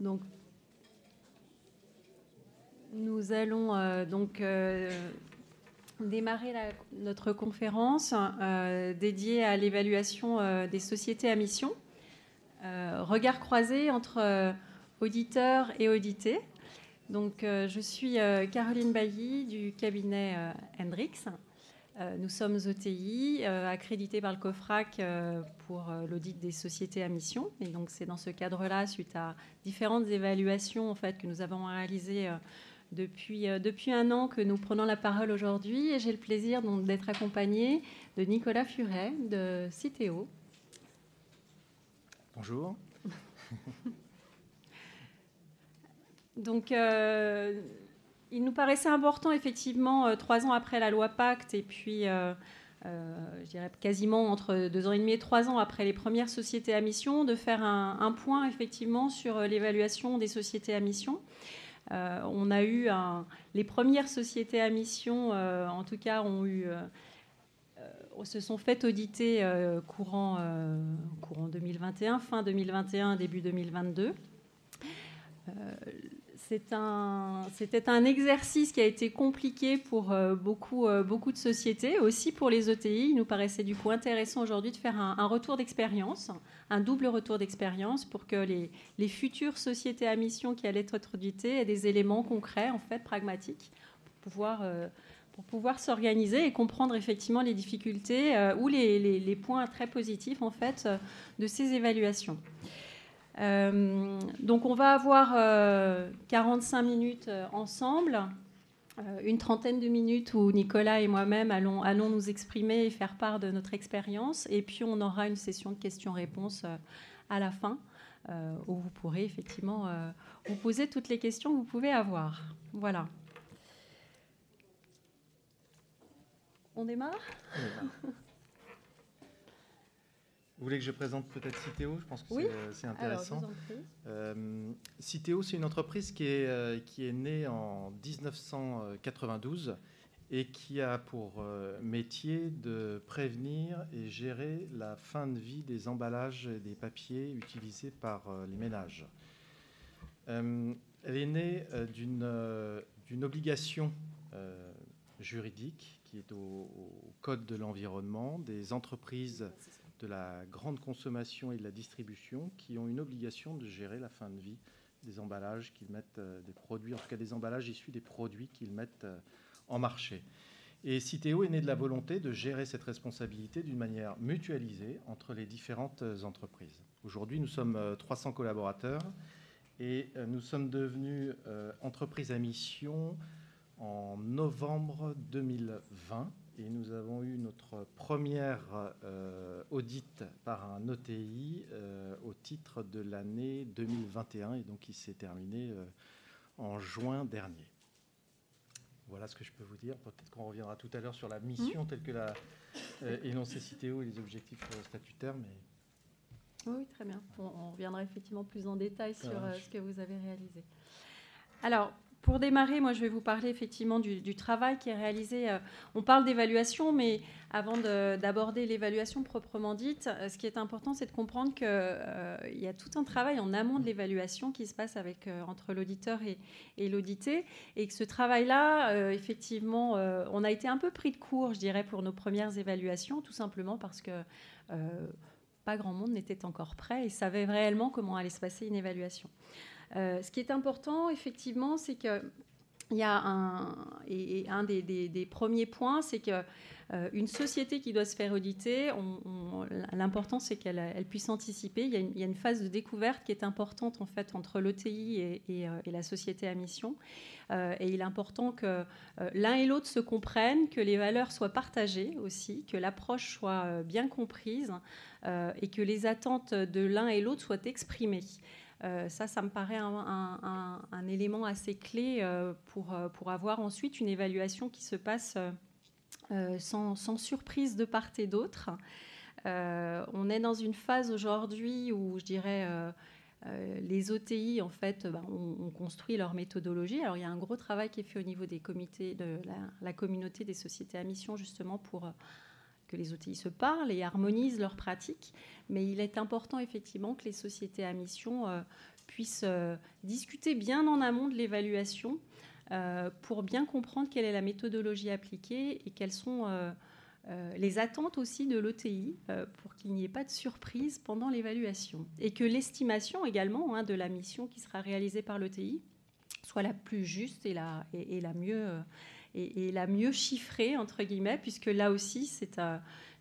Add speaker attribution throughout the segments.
Speaker 1: Donc, nous allons euh, donc euh, démarrer notre conférence euh, dédiée à l'évaluation des sociétés à mission. regard croisé entre auditeurs et audités. Donc, je suis Caroline Bailly du cabinet Hendrix. Euh, nous sommes OTI, euh, accrédités par le COFRAC euh, pour l'audit des sociétés à mission. Et donc, c'est dans ce cadre-là, suite à différentes évaluations en fait, que nous avons réalisées depuis, depuis un an, que nous prenons la parole aujourd'hui. Et j'ai le plaisir d'être accompagnée de Nicolas Furet de Citeo.
Speaker 2: Bonjour.
Speaker 1: donc, il nous paraissait important, effectivement, euh, trois ans après la loi Pacte, et puis, euh, euh, je dirais quasiment entre deux ans et demi et trois ans après les premières sociétés à mission, de faire un, point, effectivement, sur l'évaluation des sociétés à mission. on a eu les premières sociétés à mission, en tout cas, ont eu se sont faites auditer courant, courant 2021, fin 2021, début 2022 c'était un, exercice qui a été compliqué pour euh, beaucoup, euh, beaucoup de sociétés, aussi pour les ETI. Il nous paraissait du coup intéressant aujourd'hui de faire un, retour d'expérience, un double retour d'expérience pour que les, futures sociétés à mission qui allaient être auditées aient des éléments concrets, en fait, pragmatiques, pour pouvoir, euh, s'organiser et comprendre effectivement les difficultés ou les, les, points très positifs, en fait, de ces évaluations. Euh, donc on va avoir 45 euh, minutes euh, ensemble, une trentaine de minutes où Nicolas et moi-même allons, nous exprimer et faire part de notre expérience, et puis on aura une session de questions-réponses à la fin, où vous pourrez effectivement vous poser toutes les questions que vous pouvez avoir. Voilà. On démarre
Speaker 2: Vous voulez que je présente peut-être Citeo? Je pense que c'est intéressant. Euh, Citeo, c'est une entreprise qui est, euh, qui est née en 1992 et qui a pour euh, métier de prévenir et gérer la fin de vie des emballages et des papiers utilisés par les ménages. elle est née d'une obligation juridique qui est au, au Code de l'environnement des entreprises de la grande consommation et de la distribution qui ont une obligation de gérer la fin de vie des emballages qu'ils mettent, euh, des produits, en tout cas des emballages issus des produits qu'ils mettent euh, en marché. Et Citeo est né de la volonté de gérer cette responsabilité d'une manière mutualisée entre les différentes euh, entreprises. Aujourd'hui, nous sommes 300 collaborateurs et nous sommes devenus entreprise à mission en novembre 2020 et nous avons eu notre première euh, audit par un OTI euh, au titre de l'année 2021 et donc il s'est terminé euh, en juin dernier. Voilà ce que je peux vous dire. Peut-être qu'on reviendra tout à l'heure sur la mission telle que l'a énoncée CITEO et les objectifs statutaires. Mais...
Speaker 1: Oui, très bien. On, reviendra effectivement plus en détail sur ce que vous avez réalisé. Alors, pour démarrer, moi, je vais vous parler effectivement du, travail qui est réalisé. Euh, on parle d'évaluation, mais avant d'aborder l'évaluation proprement dite, euh, ce qui est important, c'est de comprendre qu'il euh, y a tout un travail en amont de l'évaluation qui se passe avec, entre l'auditeur et, l'audité, et que ce travail-là, effectivement, on a été un peu pris de court, je dirais, pour nos premières évaluations, tout simplement parce que pas grand monde n'était encore prêt et savait réellement comment allait se passer une évaluation. Euh, ce qui est important, effectivement, c'est que il y a un, et, un des, premiers points, c'est que euh, une société qui doit se faire auditer, l'important c'est qu'elle puisse anticiper. Il y, a une, phase de découverte qui est importante en fait entre l'OTI et, euh, et, la société à mission. et il est important que l'un et l'autre se comprennent, que les valeurs soient partagées aussi, que l'approche soit bien comprise et que les attentes de l'un et l'autre soient exprimées. Euh, ça, ça me paraît un, élément assez clé euh, pour, euh, pour avoir ensuite une évaluation qui se passe sans, surprise de part et d'autre. on est dans une phase aujourd'hui où je dirais les OTI en fait bah, ont, construit leur méthodologie. Alors il y a un gros travail qui est fait au niveau des comités de la communauté des sociétés à mission justement pour que les OTI se parlent et harmonisent leurs pratiques. Mais il est important effectivement que les sociétés à mission euh, puisse discuter bien en amont de l'évaluation pour bien comprendre quelle est la méthodologie appliquée et quelles sont les attentes aussi de l'OTI pour qu'il n'y ait pas de surprise pendant l'évaluation. Et que l'estimation également hein, de la mission qui sera réalisée par l'OTI soit la plus juste et la, et, la mieux et, la mieux chiffrée entre guillemets, puisque là aussi c'est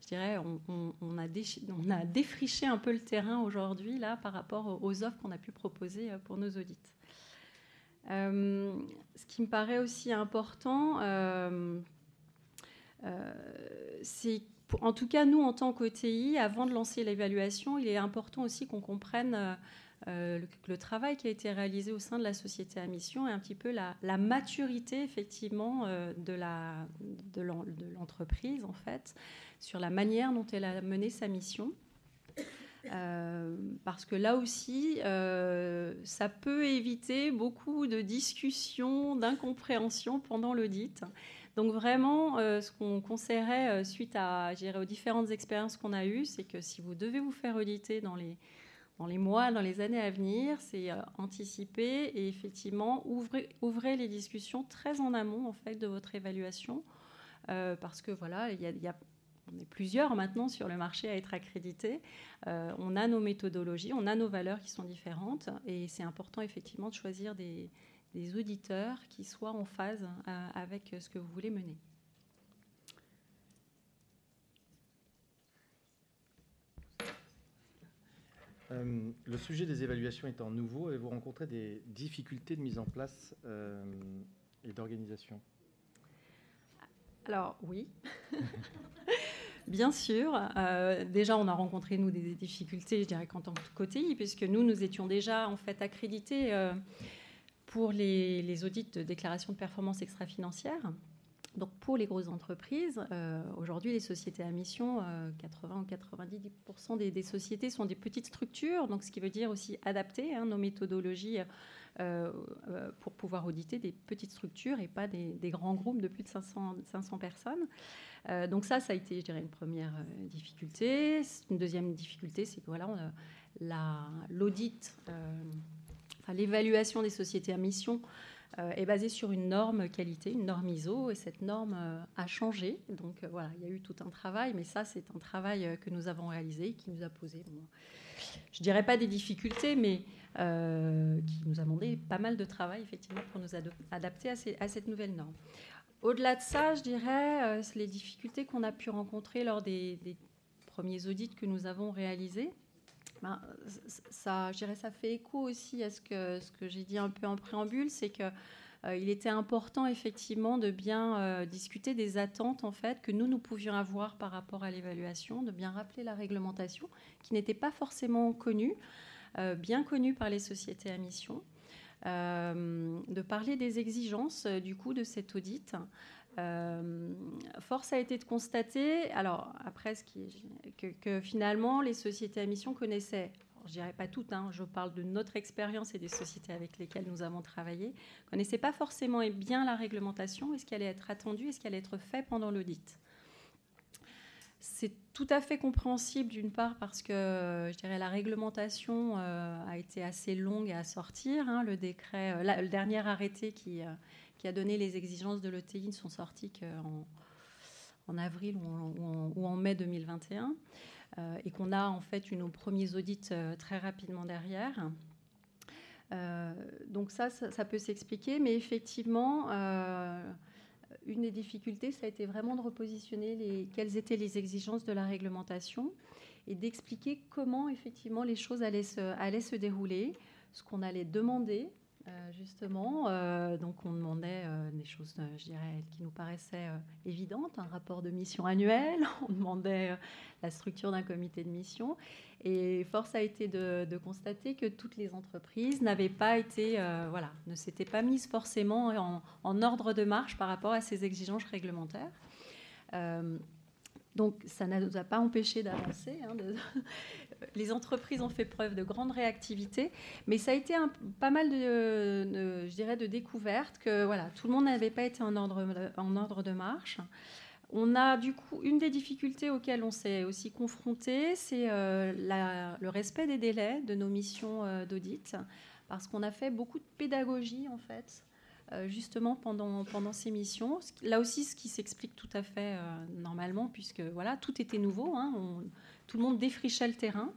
Speaker 1: je dirais, on, a on, a défriché un peu le terrain aujourd'hui là par rapport aux offres qu'on a pu proposer euh, pour nos audits. Euh, ce qui me paraît aussi important, euh, c'est en tout cas nous en tant qu'OTI, avant de lancer l'évaluation, il est important aussi qu'on comprenne euh, le, travail qui a été réalisé au sein de la société à mission et un petit peu la, maturité effectivement euh, de, l'entreprise en fait sur la manière dont elle a mené sa mission. Euh, parce que là aussi, ça peut éviter beaucoup de discussions, d'incompréhensions pendant l'audit. Donc vraiment, ce qu'on conseillerait suite à, aux différentes expériences qu'on a eues, c'est que si vous devez vous faire auditer dans les dans les mois, dans les années à venir, c'est euh, anticiper et effectivement ouvrir, les discussions très en amont en fait de votre évaluation, euh, parce que voilà, il y, a, on est plusieurs maintenant sur le marché à être accrédités. Euh, on a nos méthodologies, on a nos valeurs qui sont différentes, et c'est important effectivement de choisir des, des, auditeurs qui soient en phase avec ce que vous voulez mener.
Speaker 2: Euh, le sujet des évaluations étant nouveau, avez-vous rencontré des difficultés de mise en place euh, et d'organisation?
Speaker 1: Alors oui, bien sûr. Euh, déjà, on a rencontré nous des difficultés, je dirais qu'en tant que côté, puisque nous, nous étions déjà en fait accrédités pour les, les, audits de déclaration de performance extra-financière. Donc pour les grosses entreprises, euh, aujourd'hui les sociétés à mission, 80 euh, ou 90% des, sociétés sont des petites structures, donc ce qui veut dire aussi adapter hein, nos méthodologies euh, pour pouvoir auditer des petites structures et pas des, grands groupes de plus de 500, 500 personnes. donc ça, ça a été, je dirais, une première difficulté. Une deuxième difficulté, c'est que voilà, l'audit, l'évaluation des sociétés à mission est basée sur une norme qualité, une norme ISO, et cette norme euh, a changé. Donc euh, voilà, il y a eu tout un travail, mais ça, c'est un travail que nous avons réalisé, qui nous a posé, je dirais pas des difficultés, mais qui nous a demandé pas mal de travail, effectivement, pour nous adapter à, cette nouvelle norme. Au-delà de ça, je dirais les difficultés qu'on a pu rencontrer lors des premiers audits que nous avons réalisés. Ben, ça, je dirais, ça fait écho aussi à ce que, ce que j'ai dit un peu en préambule, c'est que euh, il était important effectivement de bien euh, discuter des attentes en fait que nous nous pouvions avoir par rapport à l'évaluation, de bien rappeler la réglementation qui n'était pas forcément connue, euh, bien connue par les sociétés à mission, de parler des exigences du coup de cet audit. Euh, force a été de constater, alors après, ce qui que, finalement, les sociétés à mission connaissaient, je dirais pas toutes, hein, je parle de notre expérience et des sociétés avec lesquelles nous avons travaillé, connaissaient pas forcément bien la réglementation et ce qui allait être attendu et ce qui allait être fait pendant l'audit. C'est tout à fait compréhensible d'une part parce que je dirais la réglementation euh, a été assez longue à sortir. Hein, le décret, euh, le dernier arrêté qui, qui a donné les exigences de l'OTI ne sont sorties qu'en en avril ou en, mai 2021 euh, et qu'on a en fait eu nos premiers audits euh, très rapidement derrière. Euh, donc ça, ça, peut s'expliquer, mais effectivement, une des difficultés, ça a été vraiment de repositionner les, quelles étaient les exigences de la réglementation et d'expliquer comment effectivement les choses allaient se, allaient se dérouler, ce qu'on allait demander euh, justement. Euh, donc, on demandait euh, des choses, je dirais, qui nous paraissaient évidentes, un rapport de mission annuel, on demandait la structure d'un comité de mission. Et force a été de, constater que toutes les entreprises n'avaient pas été, voilà, ne s'étaient pas mises forcément en, ordre de marche par rapport à ces exigences réglementaires. Donc ça ne nous a pas empêché d'avancer. Hein, les entreprises ont fait preuve de grande réactivité, mais ça a été pas mal de, je dirais, de découvertes que voilà, tout le monde n'avait pas été en ordre, de marche. On a du coup une des difficultés auxquelles on s'est aussi confronté, c'est euh, le respect des délais de nos missions euh, d'audit. parce qu'on a fait beaucoup de pédagogie en fait. justement pendant, pendant ces missions. Là aussi, ce qui s'explique tout à fait normalement, puisque voilà, tout était nouveau, hein. Tout le monde défrichait le terrain.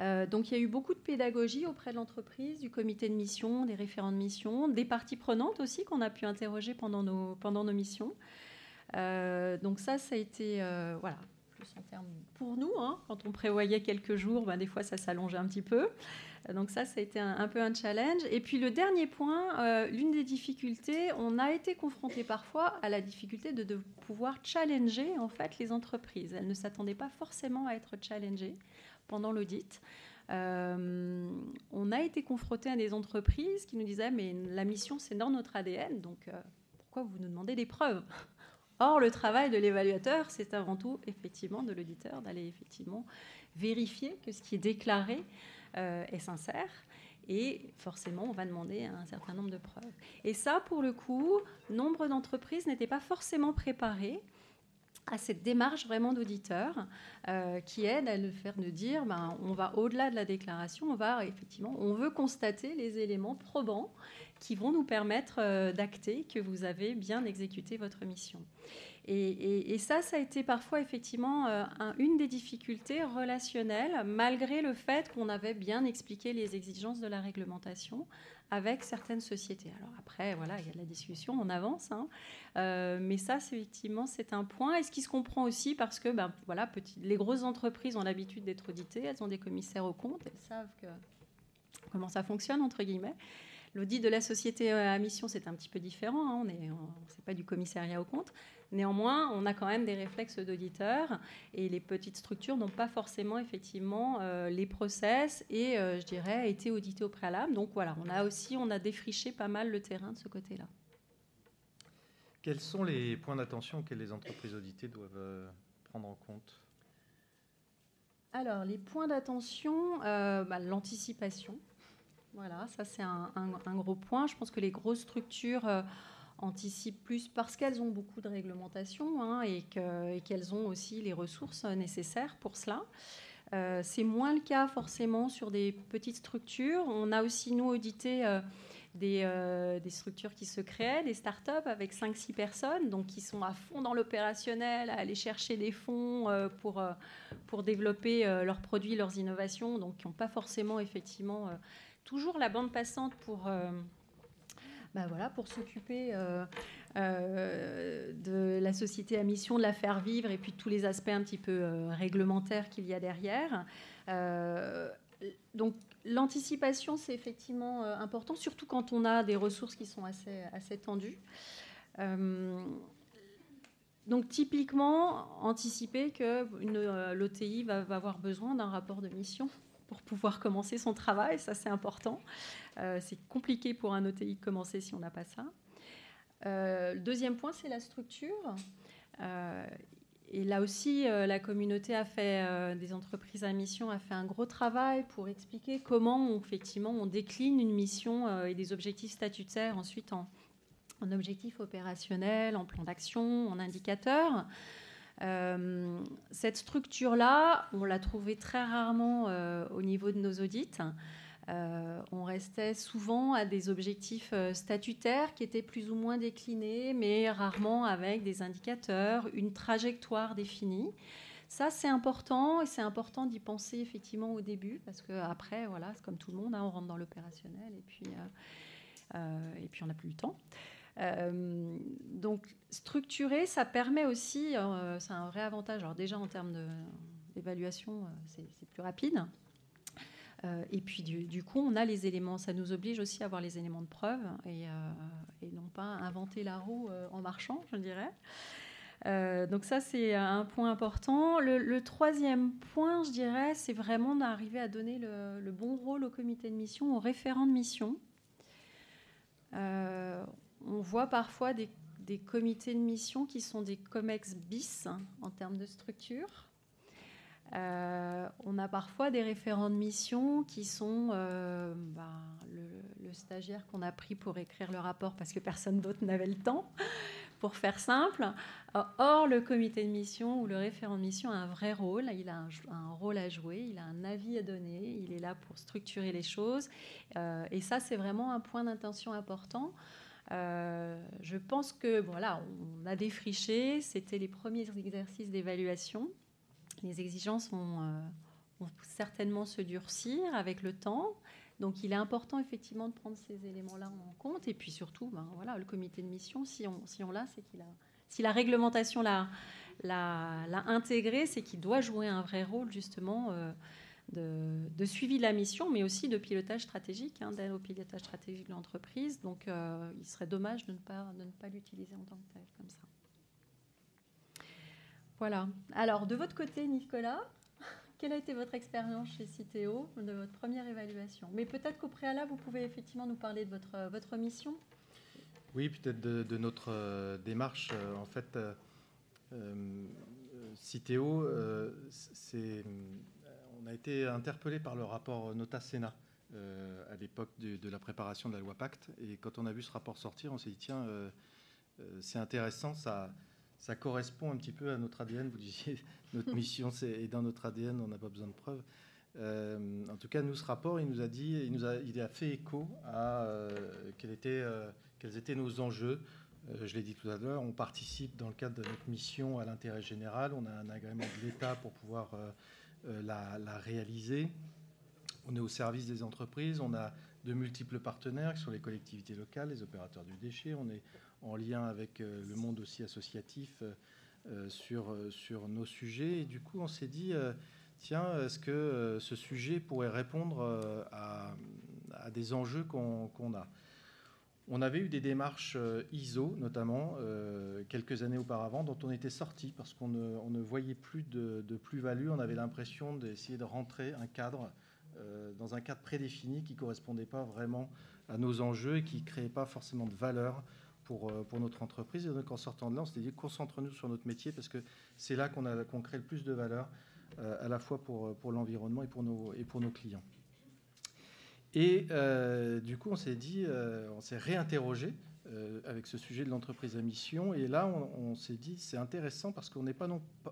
Speaker 1: Euh, donc il y a eu beaucoup de pédagogie auprès de l'entreprise, du comité de mission, des référents de mission, des parties prenantes aussi qu'on a pu interroger pendant nos, missions. Euh, donc ça, ça a été, euh, voilà, plus en termes pour nous, hein, quand on prévoyait quelques jours, ben, des fois ça s'allongeait un petit peu. Donc ça, ça a été un, peu un challenge. Et puis le dernier point, l'une des difficultés, on a été confronté parfois à la difficulté de, pouvoir challenger en fait les entreprises. Elles ne s'attendaient pas forcément à être challengées pendant l'audit. Euh, on a été confronté à des entreprises qui nous disaient mais la mission c'est dans notre ADN, donc euh, pourquoi vous nous demandez des preuves? Or le travail de l'évaluateur c'est avant tout effectivement de l'auditeur d'aller effectivement vérifier que ce qui est déclaré euh, est sincère. Et forcément, on va demander un certain nombre de preuves. Et ça, pour le coup, nombre d'entreprises n'étaient pas forcément préparées à cette démarche vraiment d'auditeur euh, qui aide à le faire de dire ben, on va au-delà de la déclaration, on va effectivement, on veut constater les éléments probants qui vont nous permettre euh, d'acter que vous avez bien exécuté votre mission. Et, ça, ça a été parfois effectivement euh, une des difficultés relationnelles, malgré le fait qu'on avait bien expliqué les exigences de la réglementation avec certaines sociétés. Alors après, voilà, il y a de la discussion, on avance, hein. euh, mais ça, effectivement, c'est un point. Et ce qui se comprend aussi parce que, ben, voilà, les grosses entreprises ont l'habitude d'être auditées, elles ont des commissaires aux comptes, elles savent comment ça fonctionne entre guillemets. L'audit de la société à mission, c'est un petit peu différent. Hein. On est, c'est pas du commissariat aux comptes. Néanmoins, on a quand même des réflexes d'auditeurs et les petites structures n'ont pas forcément effectivement euh, les process et, euh, je dirais, été auditées au préalable. Donc voilà, on a aussi on a défriché pas mal le terrain de ce côté-là.
Speaker 2: Quels sont les points d'attention que les entreprises auditées doivent euh, prendre en compte?
Speaker 1: Alors, les points d'attention, bah, l'anticipation. Voilà, ça c'est un, gros point. Je pense que les grosses structures anticipent plus parce qu'elles ont beaucoup de réglementation hein, et qu'elles ont aussi les ressources nécessaires pour cela. Euh, c'est moins le cas forcément sur des petites structures. On a aussi, nous, audité euh, euh, des, structures qui se créent, des startups avec 5-6 personnes, donc qui sont à fond dans l'opérationnel, à aller chercher des fonds pour, pour développer leurs produits, leurs innovations, donc qui n'ont pas forcément effectivement toujours la bande passante pour bah voilà, pour s'occuper euh, euh, de la société à mission, de la faire vivre et puis tous les aspects un petit peu euh, réglementaires qu'il y a derrière. donc l'anticipation, c'est effectivement important, surtout quand on a des ressources qui sont assez, assez tendues. donc typiquement, anticiper que l'OTI va, avoir besoin d'un rapport de mission pour pouvoir commencer son travail, ça c'est important. Euh, c'est compliqué pour un OTI de commencer si on n'a pas ça. Euh, le deuxième point, c'est la structure. Euh, et là aussi, la communauté a fait, des entreprises à mission a fait un gros travail pour expliquer comment on, effectivement on décline une mission et des objectifs statutaires ensuite en, en objectifs opérationnels, en plan d'action, en indicateurs. Cette structure-là, on l'a trouvée très rarement au niveau de nos audits. Euh, on restait souvent à des objectifs euh, statutaires qui étaient plus ou moins déclinés, mais rarement avec des indicateurs, une trajectoire définie. Ça, c'est important et c'est important d'y penser effectivement au début parce qu'après, voilà, c'est comme tout le monde, hein, on rentre dans l'opérationnel et puis, euh, et puis on n'a plus le temps. Donc, structurer, ça permet aussi, c'est un vrai avantage. Alors, déjà en termes d'évaluation, c'est plus rapide. Euh, et puis du, coup, on a les éléments, ça nous oblige aussi à avoir les éléments de preuve et, euh, non pas inventer la roue euh, en marchant, je dirais. donc ça, c'est un point important. Le, troisième point, je dirais, c'est vraiment d'arriver à donner le, bon rôle au comité de mission, au référent de mission. On voit parfois des, comités de mission qui sont des COMEX bis hein, en termes de structure. Euh, on a parfois des référents de mission qui sont euh, ben, le, stagiaire qu'on a pris pour écrire le rapport parce que personne d'autre n'avait le temps, pour faire simple. Or, le comité de mission ou le référent de mission a un vrai rôle, il a un, rôle à jouer, il a un avis à donner, il est là pour structurer les choses. et ça, c'est vraiment un point d'intention important. Je pense que voilà, on a défriché, c'était les premiers exercices d'évaluation. Les exigences vont, vont, certainement se durcir avec le temps. Donc il est important effectivement de prendre ces éléments-là en compte. Et puis surtout, ben, voilà, le comité de mission, si on, si l'a, c'est qu'il a, si la réglementation l'a, l'a, intégré, c'est qu'il doit jouer un vrai rôle justement euh, de, de, suivi de la mission, mais aussi de pilotage stratégique, hein, d'aide au pilotage stratégique de l'entreprise. Donc euh, il serait dommage de ne pas, de pas l'utiliser en tant que tel, comme ça. Voilà. Alors de votre côté, Nicolas, quelle a été votre expérience chez Citeo, de votre première évaluation? Mais peut-être qu'au préalable, vous pouvez effectivement nous parler de votre, euh, votre mission
Speaker 2: Oui, peut-être de, notre euh, démarche. En fait, Citeo, c'est, on a été interpellé par le rapport Nota-Sénat à l'époque de, de, la préparation de la loi Pacte. Et quand on a vu ce rapport sortir, on s'est dit, tiens, c'est intéressant, ça ça correspond un petit peu à notre ADN. Vous disiez, notre mission est dans notre ADN, on n'a pas besoin de preuves. Euh, en tout cas, nous, ce rapport, il nous a dit, il, nous a, il a fait écho à euh, euh, quels étaient nos enjeux. je l'ai dit tout à l'heure, on participe dans le cadre de notre mission à l'intérêt général. On a un agrément de l'État pour pouvoir la, la, réaliser. On est au service des entreprises. On a de multiples partenaires qui sont les collectivités locales, les opérateurs du déchet. On est en lien avec euh, le monde aussi associatif euh, euh, sur, sur nos sujets. Et du coup, on s'est dit, tiens, est-ce que ce sujet pourrait répondre à, des enjeux qu'on a? On avait eu des démarches ISO, notamment, quelques années auparavant, dont on était sorti parce qu'on ne, voyait plus de, plus-value. On avait l'impression d'essayer de rentrer un cadre, dans un cadre prédéfini qui ne correspondait pas vraiment à nos enjeux et qui ne créait pas forcément de valeur pour, euh, notre entreprise. Et donc en sortant de là, on s'est dit concentre-nous sur notre métier parce que c'est là qu'on crée le plus de valeur, euh, à la fois pour, l'environnement et pour nos clients. Et euh, du coup, on s'est dit, on s'est réinterrogé avec ce sujet de l'entreprise à mission. Et là, on, s'est dit, c'est intéressant parce qu'on n'est pas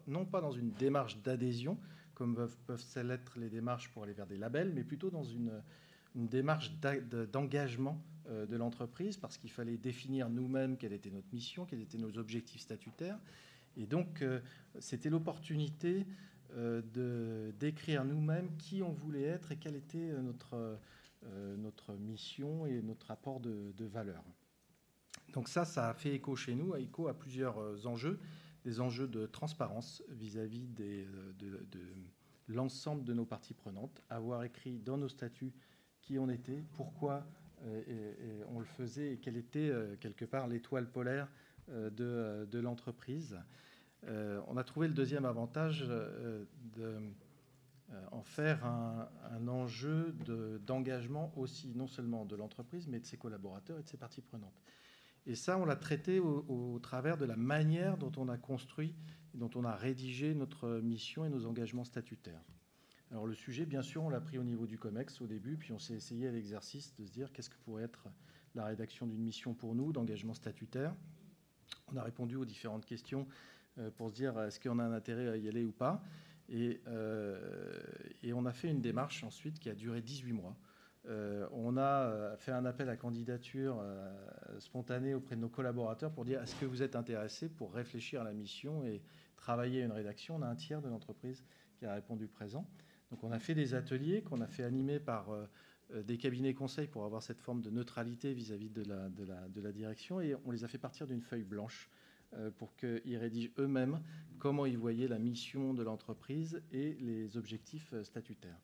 Speaker 2: non, pas dans une démarche d'adhésion, comme peuvent, peuvent l'être les démarches pour aller vers des labels, mais plutôt dans une, une démarche d'engagement euh, de l'entreprise parce qu'il fallait définir nous-mêmes quelle était notre mission, quels étaient nos objectifs statutaires. Et donc, euh, c'était l'opportunité euh, de d'écrire nous-mêmes qui on voulait être et quelle était notre, notre mission et notre apport de, valeur. Donc ça, ça a fait écho chez nous, écho à plusieurs enjeux, des enjeux de transparence vis-à-vis de, de l'ensemble de nos parties prenantes, avoir écrit dans nos statuts qui on était, pourquoi euh, on le faisait et quelle était euh, quelque part l'étoile polaire euh, de, l'entreprise. on a trouvé le deuxième avantage de en faire un, enjeu d'engagement aussi, non seulement de l'entreprise, mais de ses collaborateurs et de ses parties prenantes. Et ça, on l'a traité au, au, travers de la manière dont on a construit et dont on a rédigé notre mission et nos engagements statutaires. Alors le sujet, bien sûr, on l'a pris au niveau du COMEX au début, puis on s'est essayé à l'exercice de se dire qu'est-ce que pourrait être la rédaction d'une mission pour nous, d'engagement statutaire. On a répondu aux différentes questions euh, pour se dire est-ce qu'on a un intérêt à y aller ou pas. Euh, et, on a fait une démarche ensuite qui a duré 18 mois. Euh, on a fait un appel à candidature spontané auprès de nos collaborateurs pour dire est-ce que vous êtes intéressés pour réfléchir à la mission et travailler à une rédaction? On a un tiers de l'entreprise qui a répondu présent. Donc on a fait des ateliers qu'on a fait animer par euh, euh, des cabinets conseils pour avoir cette forme de neutralité vis-à-vis de, la, direction et on les a fait partir d'une feuille blanche euh, pour qu'ils rédigent eux-mêmes comment ils voyaient la mission de l'entreprise et les objectifs statutaires.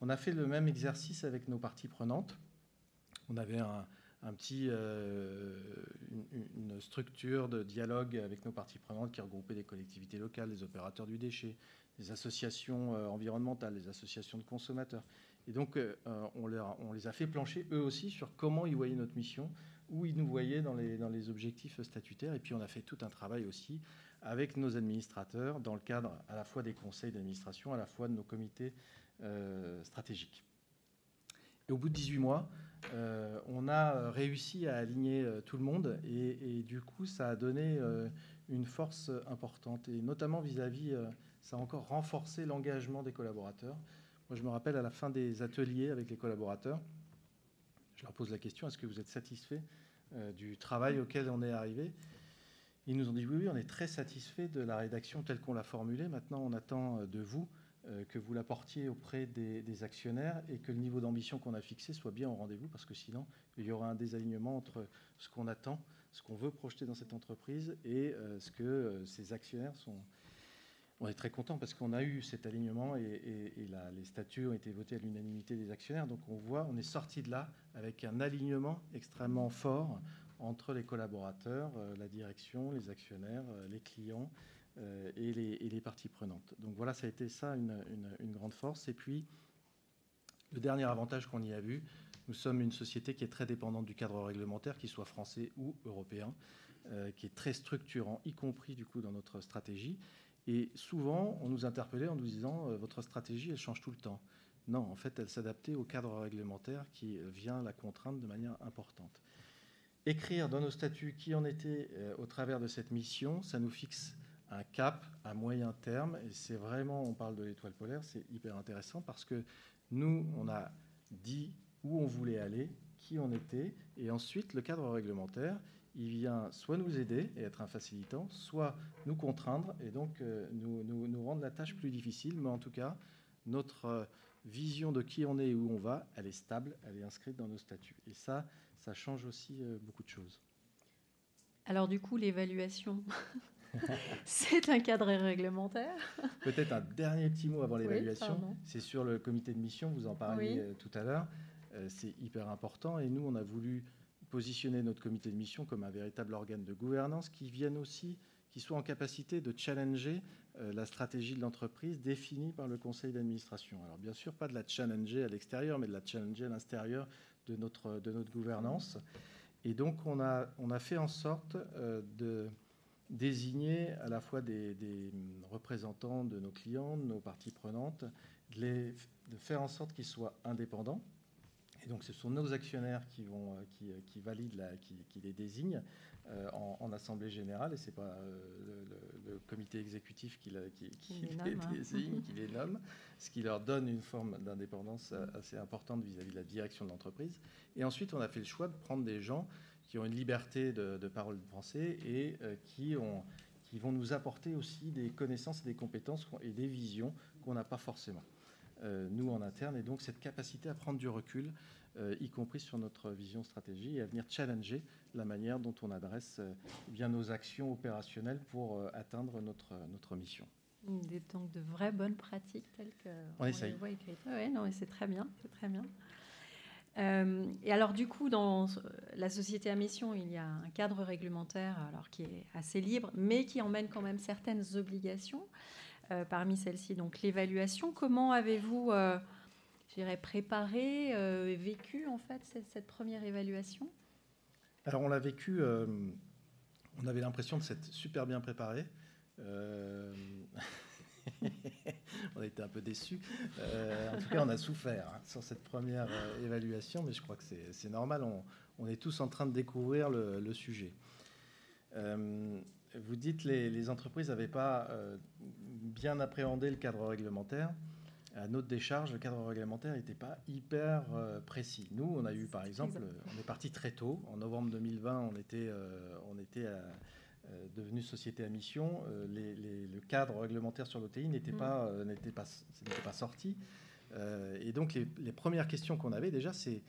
Speaker 2: On a fait le même exercice avec nos parties prenantes. On avait un, petit, une, structure de dialogue avec nos parties prenantes qui regroupait des collectivités locales, les opérateurs du déchet, les associations euh, environnementales, les associations de consommateurs. Et donc, euh, on, on, les a fait plancher eux aussi sur comment ils voyaient notre mission, où ils nous voyaient dans les, objectifs statutaires. Et puis, on a fait tout un travail aussi avec nos administrateurs dans le cadre à la fois des conseils d'administration, à la fois de nos comités euh, stratégiques. Et au bout de 18 mois, on a réussi à aligner tout le monde et, du coup, ça a donné une force importante et notamment vis-à-vis, ça a encore renforcé l'engagement des collaborateurs. Moi, je me rappelle à la fin des ateliers avec les collaborateurs, je leur pose la question est-ce que vous êtes satisfait du travail auquel on est arrivé? Ils nous ont dit oui, oui, on est très satisfait de la rédaction telle qu'on l'a formulée. Maintenant, on attend de vous euh, que vous l'apportiez auprès des, actionnaires et que le niveau d'ambition qu'on a fixé soit bien au rendez-vous, parce que sinon, il y aura un désalignement entre ce qu'on attend, ce qu'on veut projeter dans cette entreprise et euh, ce que euh, ces actionnaires sont. On est très content parce qu'on a eu cet alignement et, les statuts ont été votés à l'unanimité des actionnaires. Donc on voit, on est sorti de là avec un alignement extrêmement fort entre les collaborateurs, la direction, les actionnaires, les clients euh, et les, parties prenantes. Donc voilà, ça a été ça une, grande force. Et puis, le dernier avantage qu'on y a vu, nous sommes une société qui est très dépendante du cadre réglementaire, qu'il soit français ou européen, euh, qui est très structurant, y compris du coup dans notre stratégie. Et souvent, on nous interpellait en nous disant euh, votre stratégie, elle change tout le temps. Non, en fait, elle s'adaptait au cadre réglementaire qui vient la contraindre de manière importante. Écrire dans nos statuts qui en était au travers de cette mission, ça nous fixe un cap à moyen terme. Et c'est vraiment, on parle de l'étoile polaire, c'est hyper intéressant parce que nous, on a dit où on voulait aller, qui on était, et ensuite le cadre réglementaire, il vient soit nous aider et être un facilitant, soit nous contraindre et donc euh, nous, nous, rendre la tâche plus difficile. Mais en tout cas, notre euh, vision de qui on est et où on va, elle est stable, elle est inscrite dans nos statuts. Et ça, ça change aussi euh, beaucoup de choses.
Speaker 1: Alors du coup, l'évaluation c'est un cadre réglementaire.
Speaker 2: Peut-être un dernier petit mot avant l'évaluation. c'est sur le comité de mission, vous en parliez tout à l'heure. C'est hyper important et nous, on a voulu positionner notre comité de mission comme un véritable organe de gouvernance qui vienne aussi, qui soit en capacité de challenger euh, la stratégie de l'entreprise définie par le conseil d'administration. Alors bien sûr, pas de la challenger à l'extérieur, mais de la challenger à l'intérieur de notre, de notre gouvernance. Et donc, on a, on a fait en sorte de désigner à la fois des, représentants de nos clients, de nos parties prenantes, de faire en sorte qu'ils soient indépendants. Et donc, ce sont nos actionnaires qui, vont, euh, qui, qui valident, la, qui, qui, les désignent euh, en, assemblée générale, et ce n'est pas euh, le, comité exécutif qui, qui, les, hein. désigne, qui les nomme, ce qui leur donne une forme d'indépendance assez importante vis-à-vis -vis de la direction de l'entreprise. Et ensuite, on a fait le choix de prendre des gens qui ont une liberté de, parole de français et euh, qui, ont, qui vont nous apporter aussi des connaissances et des compétences et des visions qu'on n'a pas forcément, euh, nous en interne. Et donc cette capacité à prendre du recul, euh, y compris sur notre vision stratégie, et à venir challenger la manière dont on adresse bien nos actions opérationnelles pour atteindre notre, notre mission.
Speaker 1: Donc de vraies bonnes pratiques telles que
Speaker 2: on, essaye.
Speaker 1: Oui, non, c'est très bien, c'est très bien. Euh, et alors du coup, dans la société à mission, il y a un cadre réglementaire alors, qui est assez libre, mais qui emmène quand même certaines obligations. Euh, parmi celles-ci, donc l'évaluation. Comment avez-vous, euh, préparé et vécu en fait cette, première évaluation?
Speaker 2: Alors on l'a vécu, on avait l'impression de s'être super bien préparé. on a été un peu déçus. Euh, en tout cas, on a souffert hein, sur cette première euh, évaluation, mais je crois que c'est normal. On, est tous en train de découvrir le, sujet. Euh, vous dites les, les entreprises n'avaient pas bien appréhendé le cadre réglementaire. À notre décharge, le cadre réglementaire n'était pas hyper précis. Nous, on a eu, par exemple, on est parti très tôt. En novembre 2020, on était, on était à euh, devenue société à mission, euh, le cadre réglementaire sur l'OTI n'était mm. pas, euh, n'était pas, pas, sorti. et donc les, premières questions qu'on avait déjà, c'est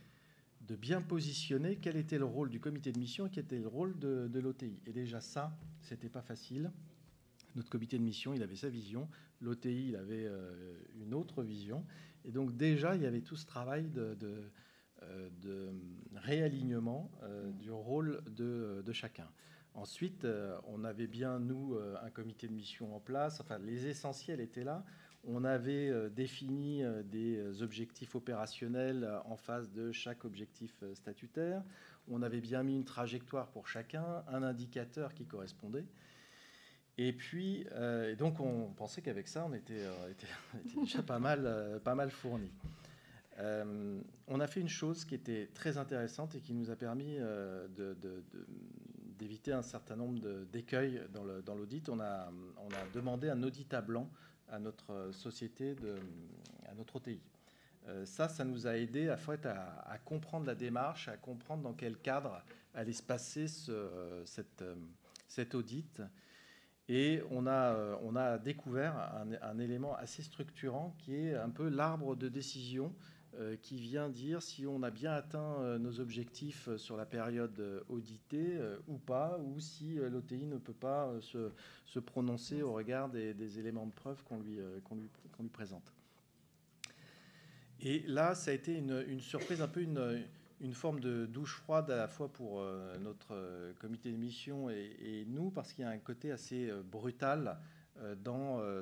Speaker 2: de bien positionner quel était le rôle du comité de mission et quel était le rôle de, l'OTI. Et déjà ça, c'était pas facile. Notre comité de mission, il avait sa vision, l'OTI, il avait une autre vision. Et donc déjà, il y avait tout ce travail de, de, réalignement du rôle de, chacun. Ensuite, euh, on avait bien, nous, euh, un comité de mission en place. Enfin, les essentiels étaient là. On avait euh, défini des objectifs opérationnels en face de chaque objectif statutaire. On avait bien mis une trajectoire pour chacun, un indicateur qui correspondait. Et puis, donc, on pensait qu'avec ça, on était, déjà pas mal, pas mal fourni. Euh, on a fait une chose qui était très intéressante et qui nous a permis euh, d'éviter un certain nombre d'écueils dans l'audit. On a, on a demandé un audit à blanc à notre société, à notre OTI. Euh, ça, ça nous a aidé à, comprendre la démarche, à comprendre dans quel cadre allait se passer ce, cette, cet audit. Et on a, on a découvert un, élément assez structurant qui est un peu l'arbre de décision qui vient dire si on a bien atteint euh, nos objectifs euh, sur la période auditée ou pas, ou si l'OTI ne peut pas se, prononcer au regard des, éléments de preuve qu'on lui, présente. Et là, ça a été une, surprise, un peu une, forme de douche froide à la fois pour notre comité de mission et nous, parce qu'il y a un côté assez brutal euh, dans euh,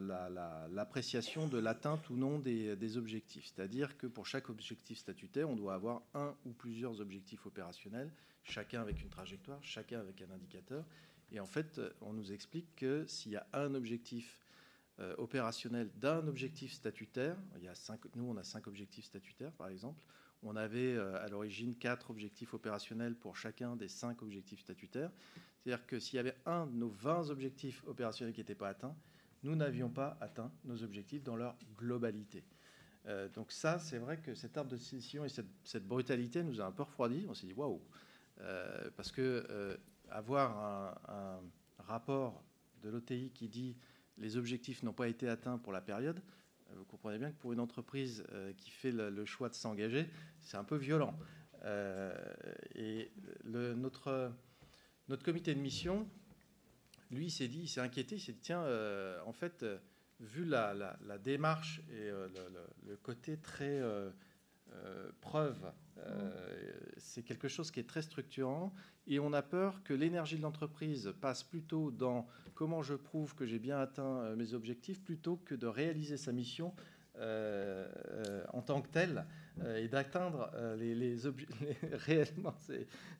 Speaker 2: l'appréciation de l'atteinte ou non des, objectifs. C'est-à-dire que pour chaque objectif statutaire, on doit avoir un ou plusieurs objectifs opérationnels, chacun avec une trajectoire, chacun avec un indicateur. Et en fait, on nous explique que s'il y a un objectif euh, opérationnel d'un objectif statutaire, il y a cinq, nous on a cinq objectifs statutaires par exemple, on avait à l'origine quatre objectifs opérationnels pour chacun des cinq objectifs statutaires. C'est-à-dire que s'il y avait un de nos 20 objectifs opérationnels qui n'étaient pas atteints, nous n'avions pas atteint nos objectifs dans leur globalité. Euh, donc ça, c'est vrai que cet arbre de décision et cette, brutalité nous a un peu refroidi. On s'est dit waouh, euh, parce que euh, avoir un, rapport de l'OTI qui dit les objectifs n'ont pas été atteints pour la période, vous comprenez bien que pour une entreprise qui fait le, choix de s'engager, c'est un peu violent. et notre notre comité de mission, lui, s'est dit, il s'est inquiété, il s'est dit, tiens, euh, en fait, euh, vu la, démarche et euh, le, côté très preuve, c'est quelque chose qui est très structurant et on a peur que l'énergie de l'entreprise passe plutôt dans comment je prouve que j'ai bien atteint mes objectifs plutôt que de réaliser sa mission en tant que telle et d'atteindre les, réellement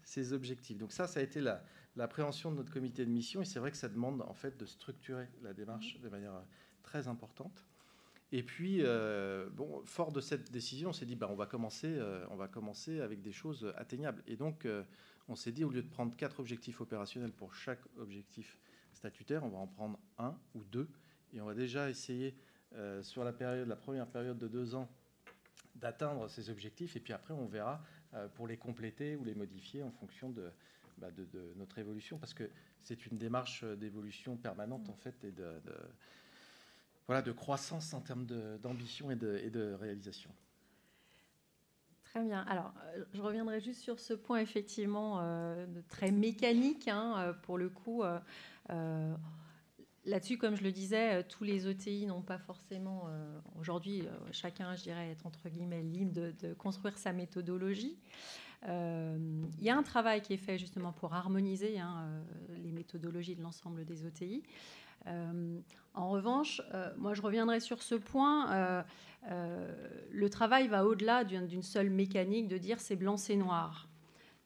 Speaker 2: ces, objectifs. Donc ça, ça a été la, l'appréhension de notre comité de mission. Et c'est vrai que ça demande en fait de structurer la démarche de manière euh, très importante. Et puis, euh, bon, fort de cette décision, on s'est dit, bah, on, va commencer, euh, on va commencer avec des choses atteignables. Et donc, on s'est dit, au lieu de prendre quatre objectifs opérationnels pour chaque objectif statutaire, on va en prendre un ou deux. Et on va déjà essayer, sur la, période, la première période de deux ans, d'atteindre ces objectifs. Et puis après, on verra pour les compléter ou les modifier en fonction de, bah, notre évolution, parce que c'est une démarche d'évolution permanente en fait et de, voilà, de croissance en termes d'ambition et, de, réalisation.
Speaker 1: Très bien. Alors, euh, je reviendrai juste sur ce point effectivement euh, très mécanique. Hein, euh, pour le coup, là-dessus, comme je le disais, tous les ETI n'ont pas forcément aujourd'hui, chacun, je dirais, est entre guillemets libre de, construire sa méthodologie. Euh, il y a un travail qui est fait justement pour harmoniser hein, euh, les méthodologies de l'ensemble des OTI. Euh, en revanche, moi je reviendrai sur ce point. le travail va au-delà d'une seule mécanique de dire c'est blanc, c'est noir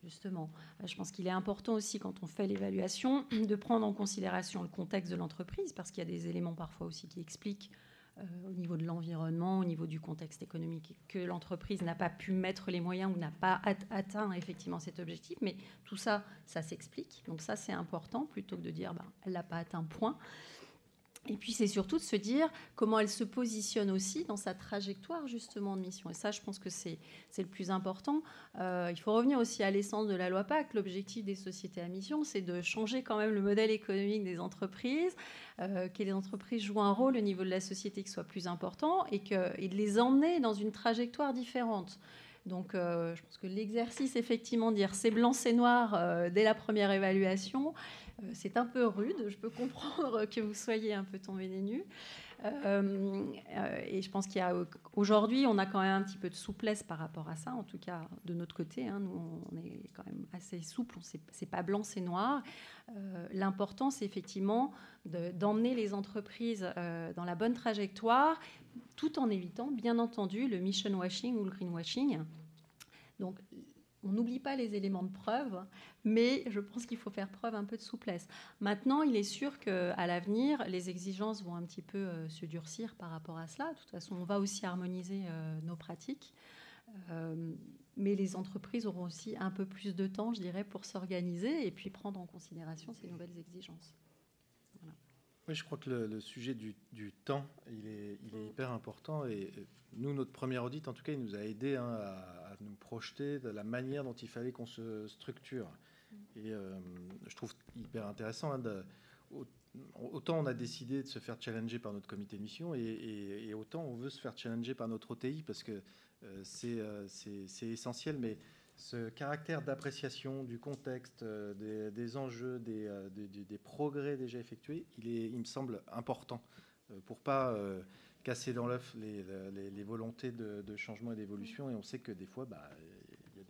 Speaker 1: justement. Je pense qu'il est important aussi, quand on fait l'évaluation, de prendre en considération le contexte de l'entreprise, parce qu'il y a des éléments parfois aussi qui expliquent euh, au niveau de l'environnement, au niveau du contexte économique, que l'entreprise n'a pas pu mettre les moyens ou n'a pas atteint effectivement cet objectif. Mais tout ça, ça s'explique. Donc ça, c'est important, plutôt que de dire, ben, elle n'a pas atteint point. Et puis c'est surtout de se dire comment elle se positionne aussi dans sa trajectoire justement de mission. Et ça, je pense que c'est le plus important. Euh, il faut revenir aussi à l'essence de la loi PAC. L'objectif des sociétés à mission, c'est de changer quand même le modèle économique des entreprises, euh, que les entreprises jouent un rôle au niveau de la société qui soit plus important et, que, et de les emmener dans une trajectoire différente. Donc, euh, je pense que l'exercice, effectivement, de dire c'est blanc, c'est noir dès la première évaluation, euh, c'est un peu rude, je peux comprendre que vous soyez un peu tombé des nues. Euh, euh, et je pense qu'il y a aujourd'hui, on a quand même un petit peu de souplesse par rapport à ça, en tout cas de notre côté. Hein. nous, on est quand même assez souple. C'est pas blanc, c'est noir. L'important, c'est effectivement d'emmener les entreprises dans la bonne trajectoire, tout en évitant, bien entendu, le mission washing ou le greenwashing. Donc, on n'oublie pas les éléments de preuve, mais je pense qu'il faut faire preuve un peu de souplesse. Maintenant, il est sûr qu'à l'avenir, les exigences vont un petit peu euh, se durcir par rapport à cela. De toute façon, on va aussi harmoniser euh, nos pratiques. mais les entreprises auront aussi un peu plus de temps, je dirais, pour s'organiser et puis prendre en considération ces nouvelles exigences.
Speaker 2: Oui, je crois que le, sujet du, temps, il est, il est, hyper important. Et nous, notre premier audit, en tout cas, il nous a aidé hein, à, nous projeter de la manière dont il fallait qu'on se structure. Et euh, je trouve hyper intéressant. Hein, de, autant on a décidé de se faire challenger par notre comité de mission, et, autant on veut se faire challenger par notre OTI, parce que euh, euh, c'est essentiel. Mais ce caractère d'appréciation du contexte, euh, des, enjeux, euh, des, progrès déjà effectués, il, est, il me semble important pour pas casser dans l'œuf les, volontés de, changement et d'évolution. Et on sait que des fois, bah, il y a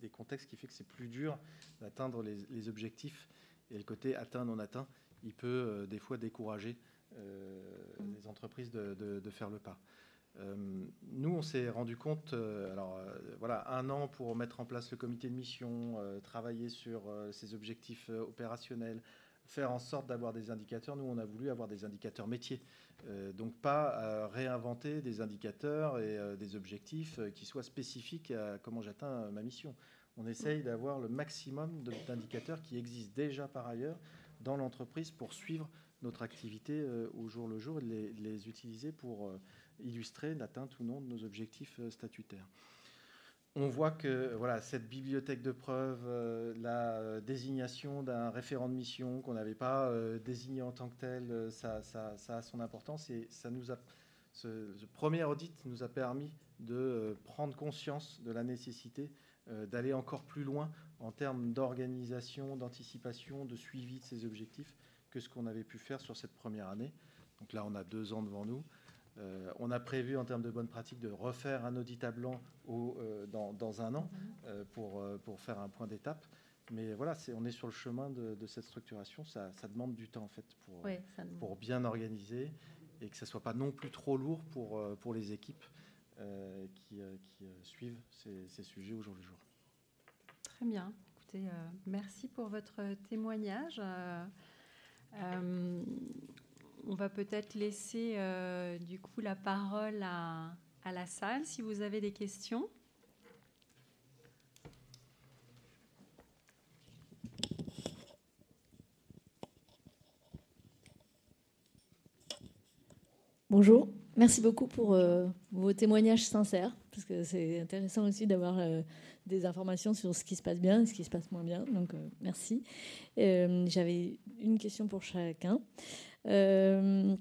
Speaker 2: des, contextes qui font que c'est plus dur d'atteindre les, objectifs. Et le côté atteint, non atteint, il peut des fois décourager les entreprises de, faire le pas. Euh, nous, on s'est rendu compte, euh, alors euh, voilà, un an pour mettre en place le comité de mission, travailler sur ses objectifs opérationnels, faire en sorte d'avoir des indicateurs. Nous, on a voulu avoir des indicateurs métiers. donc pas réinventer des indicateurs et des objectifs qui soient spécifiques à comment j'atteins ma mission. On essaye d'avoir le maximum d'indicateurs qui existent déjà par ailleurs dans l'entreprise pour suivre notre activité au jour le jour et les, les utiliser pour illustrer l'atteinte ou non de nos objectifs euh, statutaires. On voit que voilà, cette bibliothèque de preuves, euh, la euh, désignation d'un référent de mission qu'on n'avait pas désigné en tant que tel, ça, ça, a son importance et ça nous a, ce, premier audit nous a permis de prendre conscience de la nécessité d'aller encore plus loin en termes d'organisation, d'anticipation, de suivi de ces objectifs que ce qu'on avait pu faire sur cette première année. Donc là, on a deux ans devant nous. Euh, on a prévu en termes de bonnes pratiques de refaire un audit à blanc euh, dans, un an mhm. euh, pour, pour faire un point d'étape. Mais voilà, on est sur le chemin de, cette structuration. Ça, demande du temps en fait pour, pour bien organiser et que ça soit pas non plus trop lourd pour, pour les équipes qui, suivent ces, sujets au jour le jour.
Speaker 1: Très bien. Écoutez, merci pour votre témoignage on va peut-être laisser euh, du coup la parole à, la salle si vous avez des questions.
Speaker 3: Bonjour, merci beaucoup pour euh, vos témoignages sincères, parce que c'est intéressant aussi d'avoir euh, des informations sur ce qui se passe bien et ce qui se passe moins bien. Donc merci. J'avais une question pour chacun. Euh,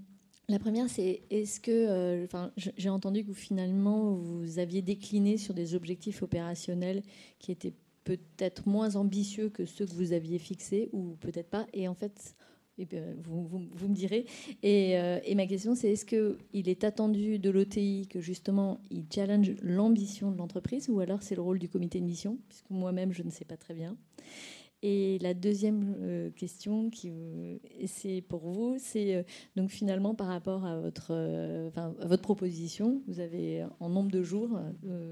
Speaker 3: la première, c'est est-ce que, euh, enfin, j'ai entendu que finalement vous aviez décliné sur des objectifs opérationnels qui étaient peut-être moins ambitieux que ceux que vous aviez fixés ou peut-être pas. Et en fait, eh vous, vous, me direz. Et, euh, et ma question, c'est est-ce qu'il est attendu de l'OTI que justement il challenge l'ambition de l'entreprise ou alors c'est le rôle du comité de mission, puisque moi-même je ne sais pas très bien. Et la deuxième euh, question, qui, euh, c'est pour vous, c'est euh, donc finalement par rapport à votre, enfin, votre proposition, vous avez en nombre de jours,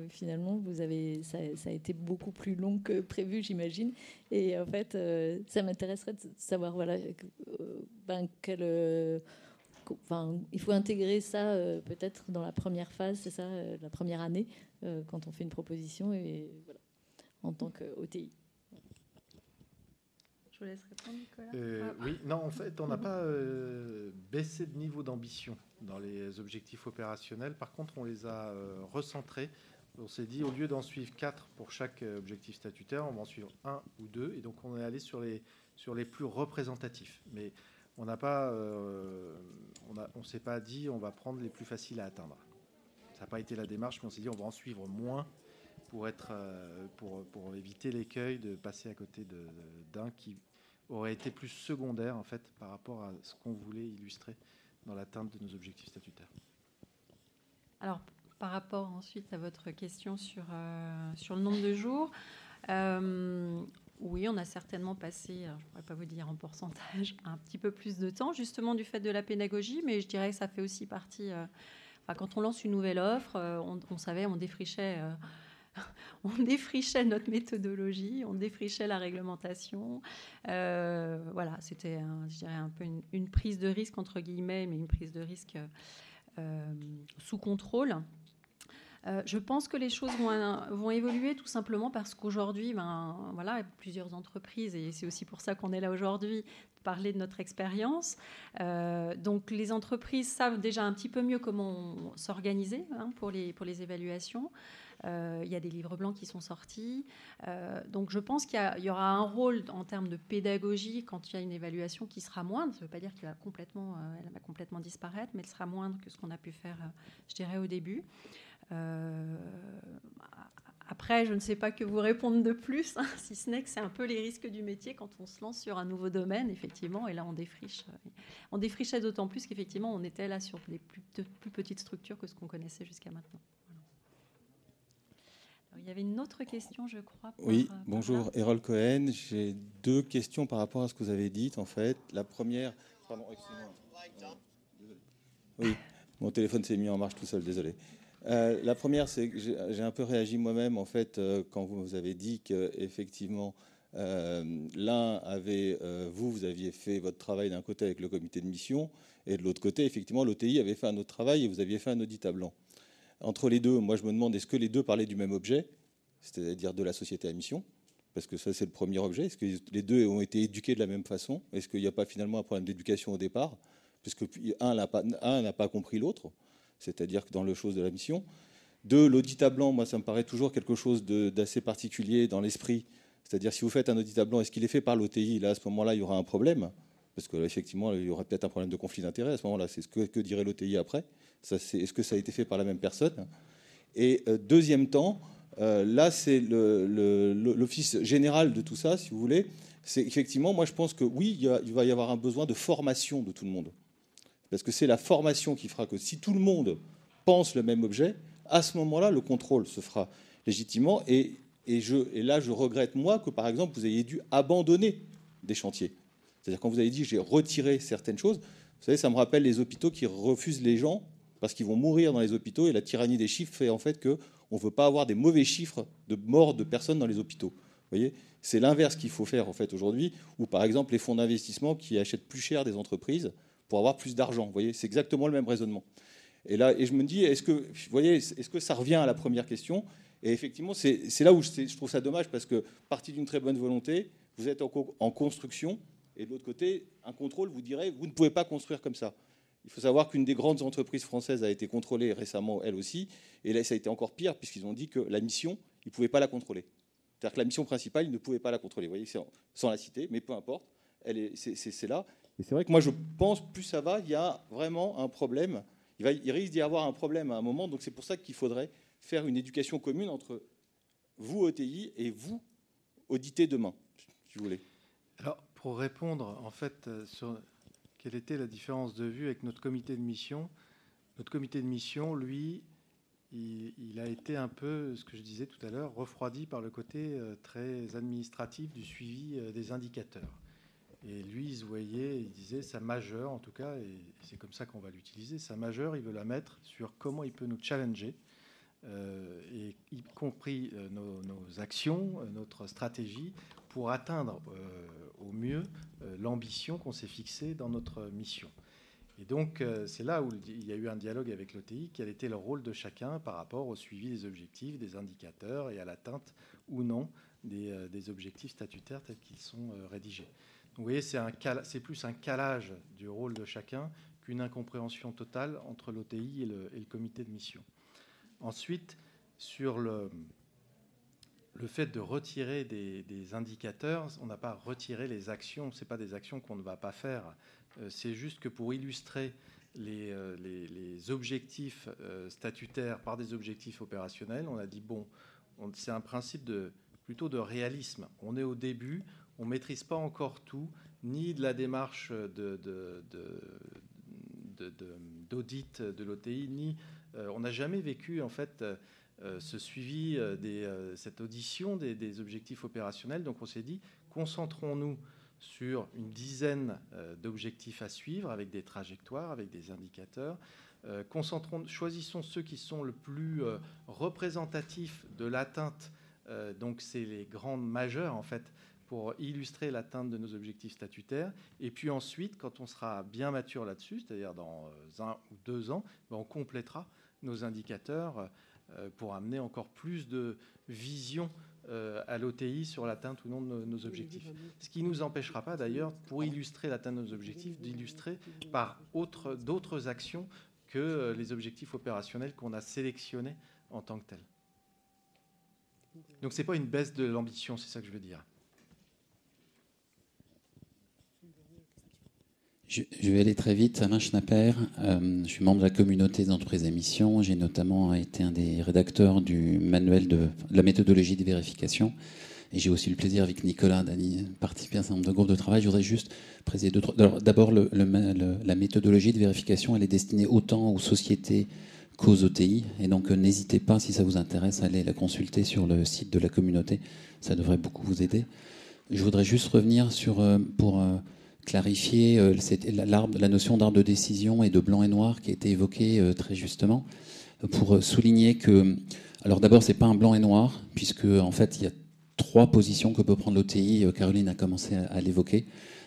Speaker 3: finalement, vous avez, ça, a été beaucoup plus long que prévu, j'imagine. Et en fait, ça m'intéresserait de savoir, voilà, ben, quel, Enfin, il faut intégrer ça peut-être dans la première phase, c'est ça, la première année, quand on fait une proposition, et voilà, en tant qu'OTI.
Speaker 1: Je vous laisse répondre, Nicolas.
Speaker 2: Euh, ah. Oui, non, en fait, on n'a pas euh, baissé de niveau d'ambition dans les objectifs opérationnels. Par contre, on les a euh, recentrés. On s'est dit, au lieu d'en suivre quatre pour chaque objectif statutaire, on va en suivre un ou deux. Et donc, on est allé sur les, sur les plus représentatifs. Mais on n'a pas, on ne s'est pas dit, on va prendre les plus faciles à atteindre. Ça n'a pas été la démarche, mais on s'est dit, on va en suivre moins pour, être, pour, pour éviter l'écueil de passer à côté d'un qui aurait été plus secondaire par rapport à ce qu'on voulait illustrer dans l'atteinte de nos objectifs statutaires.
Speaker 1: Alors, par rapport ensuite à votre question sur, euh, sur le nombre de jours, euh, oui, on a certainement passé, je ne pourrais pas vous dire en pourcentage, un petit peu plus de temps, justement du fait de la pédagogie, mais je dirais que ça fait aussi partie. Euh, quand on lance une nouvelle offre, on savait, on défrichait on défrichait notre méthodologie, on défrichait la réglementation. Euh, voilà, c'était, je dirais, un peu une, prise de risque, entre guillemets, mais une prise de risque euh, sous contrôle. Euh, je pense que les choses vont, évoluer tout simplement parce qu'aujourd'hui, ben, voilà, plusieurs entreprises, et c'est aussi pour ça qu'on est là aujourd'hui, parler de notre expérience. Donc les entreprises savent déjà un petit peu mieux comment s'organiser hein, pour, les, pour les évaluations. Euh, il y a des livres blancs qui sont sortis. donc je pense qu'il y, aura un rôle en termes de pédagogie quand il y a une évaluation qui sera moindre. Ça ne veut pas dire qu'elle va complètement, elle va complètement disparaître, mais elle sera moindre que ce qu'on a pu faire, je dirais, au début. Euh, après, je ne sais pas que vous répondre de plus, hein, si ce n'est que c'est un peu les risques du métier quand on se lance sur un nouveau domaine, effectivement, et là on défriche. Euh, on défrichait d'autant plus qu'effectivement on était là sur des plus petites structures que ce qu'on connaissait jusqu'à maintenant. Il y avait une autre question, je crois.
Speaker 4: oui, euh, bonjour, Errol Cohen. J'ai deux questions par rapport à ce que vous avez dit, en fait. La première. Pardon, Oui, mon téléphone s'est mis en marche tout seul, désolé. Euh, la première, c'est que j'ai un peu réagi moi-même en fait euh, quand vous avez dit que effectivement euh, l'un avait, vous, vous aviez fait votre travail d'un côté avec le comité de mission et de l'autre côté, effectivement, l'OTI avait fait un autre travail et vous aviez fait un audit à blanc. Entre les deux, moi, je me demande est-ce que les deux parlaient du même objet, c'est-à-dire de la société à mission? Parce que ça, c'est le premier objet. Est-ce que les deux ont été éduqués de la même façon? Est-ce qu'il n'y a pas finalement un problème d'éducation au départ? Puisque un n'a pas, compris l'autre c'est-à-dire que dans le chose de la mission. Deux, l'audit à blanc, moi, ça me paraît toujours quelque chose d'assez particulier dans l'esprit. C'est-à-dire, si vous faites un audit à blanc, est-ce qu'il est fait par l'OTI Là, à ce moment-là, il y aura un problème. Parce qu'effectivement, il y aura peut-être un problème de conflit d'intérêt à ce moment-là. C'est ce que dirait l'OTI après. Est-ce que ça a été fait par la même personne? Et euh, deuxième temps, euh, là, c'est l'office général de tout ça, si vous voulez. C'est effectivement, moi, je pense que oui, il va y avoir un besoin de formation de tout le monde. Parce que c'est la formation qui fera que si tout le monde pense le même objet, à ce moment-là, le contrôle se fera légitimement. Et, et, là, je regrette, moi, que par exemple, vous ayez dû abandonner des chantiers. C'est-à-dire, quand vous avez dit j'ai retiré certaines choses, vous savez, ça me rappelle les hôpitaux qui refusent les gens parce qu'ils vont mourir dans les hôpitaux. Et la tyrannie des chiffres fait en fait qu'on ne veut pas avoir des mauvais chiffres de morts de personnes dans les hôpitaux. Voyez? C'est l'inverse qu'il faut faire en fait aujourd'hui, ou par exemple les fonds d'investissement qui achètent plus cher des entreprises pour avoir plus d'argent. Voyez, c'est exactement le même raisonnement. Et là, et je me dis, est-ce que, voyez, est-ce que ça revient à la première question? Et effectivement, c'est là où je, trouve ça dommage parce que partie d'une très bonne volonté, vous êtes en, en construction, et de l'autre côté, un contrôle vous dirait, vous ne pouvez pas construire comme ça. Il faut savoir qu'une des grandes entreprises françaises a été contrôlée récemment, elle aussi, et là, ça a été encore pire puisqu'ils ont dit que la mission, ils ne pouvaient pas la contrôler. C'est-à-dire que la mission principale, ils ne pouvaient pas la contrôler. Vous voyez, sans la citer, mais peu importe, c'est là. Et c'est vrai que moi, je pense, plus ça va, il y a vraiment un problème. Il, va, il risque d'y avoir un problème à un moment. Donc c'est pour ça qu'il faudrait faire une éducation commune entre vous, OTI, et vous, auditez demain, si vous voulez.
Speaker 2: Alors, pour répondre, en fait, euh, sur quelle était la différence de vue avec notre comité de mission, notre comité de mission, lui, il, a été un peu, ce que je disais tout à l'heure, refroidi par le côté euh, très administratif du suivi euh, des indicateurs. Et lui, il se voyait, il disait sa majeure, en tout cas, et c'est comme ça qu'on va l'utiliser, sa majeure, il veut la mettre sur comment il peut nous challenger, euh, y compris nos, actions, notre stratégie, pour atteindre au mieux l'ambition qu'on s'est fixée dans notre mission. Et donc, c'est là où il y a eu un dialogue avec l'OTI, quel était le rôle de chacun par rapport au suivi des objectifs, des indicateurs et à l'atteinte ou non des, des objectifs statutaires tels qu'ils sont rédigés. Vous voyez, c'est plus un calage du rôle de chacun qu'une incompréhension totale entre l'OTI et le, comité de mission. Ensuite, sur le, le fait de retirer des, indicateurs, on n'a pas retiré les actions, ce pas des actions qu'on ne va pas faire, euh, c'est juste que pour illustrer les, euh, objectifs euh, statutaires par des objectifs opérationnels, on a dit, bon, c'est un principe plutôt de réalisme. On est au début, on ne maîtrise pas encore tout, ni de la démarche d'audit de, l'OTI, ni on n'a jamais vécu en fait ce suivi, euh, des, cette audition des, objectifs opérationnels. Donc on s'est dit, concentrons-nous sur une dizaine d'objectifs à suivre avec des trajectoires, avec des indicateurs. concentrons, choisissons ceux qui sont le plus représentatifs de l'atteinte. donc c'est les grandes majeures en fait pour illustrer l'atteinte de nos objectifs statutaires. Et puis ensuite, quand on sera bien mature là-dessus, c'est-à-dire dans euh, un ou deux ans, ben, on complétera nos indicateurs pour amener encore plus de vision à l'OTI sur l'atteinte ou non de nos objectifs. Ce qui ne nous empêchera pas d'ailleurs, pour illustrer l'atteinte de nos objectifs, d'illustrer par d'autres actions que les objectifs opérationnels qu'on a sélectionnés en tant que tels. Donc ce n'est pas une baisse de l'ambition, c'est ça que je veux dire.
Speaker 5: Je, vais aller très vite. Alain Schnapper, euh, je suis membre de la communauté d'entreprises émissions. J'ai notamment été un des rédacteurs du manuel de, la méthodologie de vérification. Et j'ai aussi le plaisir avec Nicolas d'y participer à un certain nombre de groupes de travail. Je voudrais juste préciser deux, trois. D'abord, la méthodologie de vérification, elle est destinée autant aux sociétés qu'aux OTI. Et donc, euh, n'hésitez pas, si ça vous intéresse, à aller la consulter sur le site de la communauté. Ça devrait beaucoup vous aider. Je voudrais juste revenir sur, euh, pour clarifier euh, la notion d'art de décision et de blanc et noir qui a été évoquée euh, très justement, pour euh, souligner que, alors d'abord, c'est pas un blanc et noir, puisque en fait, il y a trois positions que peut prendre l'OTI. Caroline a commencé à, l'évoquer.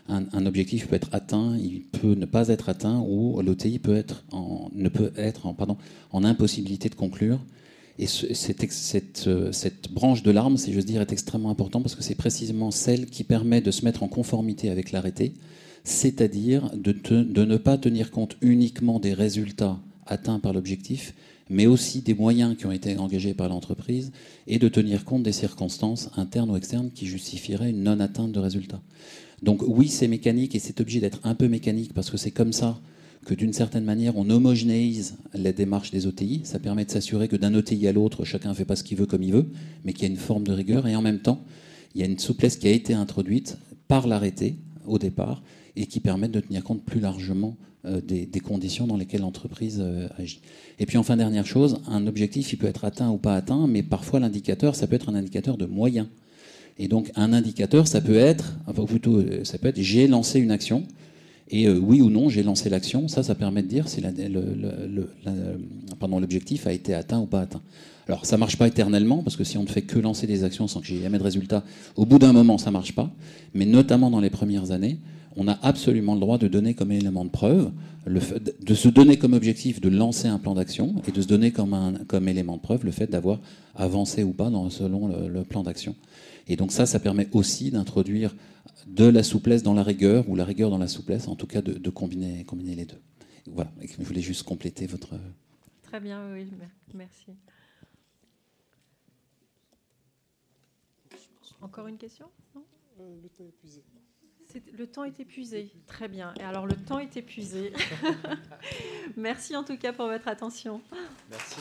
Speaker 5: Un, objectif peut être atteint, il peut ne pas être atteint, ou l'OTI peut être en, ne peut être en impossibilité de conclure. Et cette, cette, cette, branche de l'arme, si j'ose dire, est extrêmement importante parce que c'est précisément celle qui permet de se mettre en conformité avec l'arrêté, c'est-à-dire de, de, ne pas tenir compte uniquement des résultats atteints par l'objectif, mais aussi des moyens qui ont été engagés par l'entreprise et de tenir compte des circonstances internes ou externes qui justifieraient une non-atteinte de résultats. Donc oui, c'est mécanique et c'est obligé d'être un peu mécanique parce que c'est comme ça que d'une certaine manière, on homogénéise la démarche des OTI. Ça permet de s'assurer que d'un OTI à l'autre, chacun ne fait pas ce qu'il veut comme il veut, mais qu'il y a une forme de rigueur. Et en même temps, il y a une souplesse qui a été introduite par l'arrêté au départ et qui permet de tenir compte plus largement euh, des, conditions dans lesquelles l'entreprise euh, agit. Et puis enfin, dernière chose, un objectif, il peut être atteint ou pas atteint, mais parfois l'indicateur, ça peut être un indicateur de moyens. Et donc un indicateur, ça peut être, enfin plutôt, euh, ça peut être j'ai lancé une action, et euh, oui ou non, j'ai lancé l'action. Ça, ça permet de dire si l'objectif a été atteint ou pas atteint. Alors, ça marche pas éternellement, parce que si on ne fait que lancer des actions sans que j'ai jamais de résultat, au bout d'un moment, ça marche pas. Mais notamment dans les premières années, on a absolument le droit de donner comme élément de preuve, le de se donner comme objectif de lancer un plan d'action et de se donner comme, élément de preuve le fait d'avoir avancé ou pas dans, selon le plan d'action. Et donc ça, ça permet aussi d'introduire de la souplesse dans la rigueur, ou la rigueur dans la souplesse, en tout cas de, combiner, combiner les deux. Voilà, je voulais juste compléter votre...
Speaker 1: Très bien, oui, merci. Encore une question?
Speaker 6: Euh, Le temps est épuisé.
Speaker 1: Le temps est épuisé. Très bien. Et alors, le temps est épuisé. Merci en tout cas pour votre attention.
Speaker 2: Merci.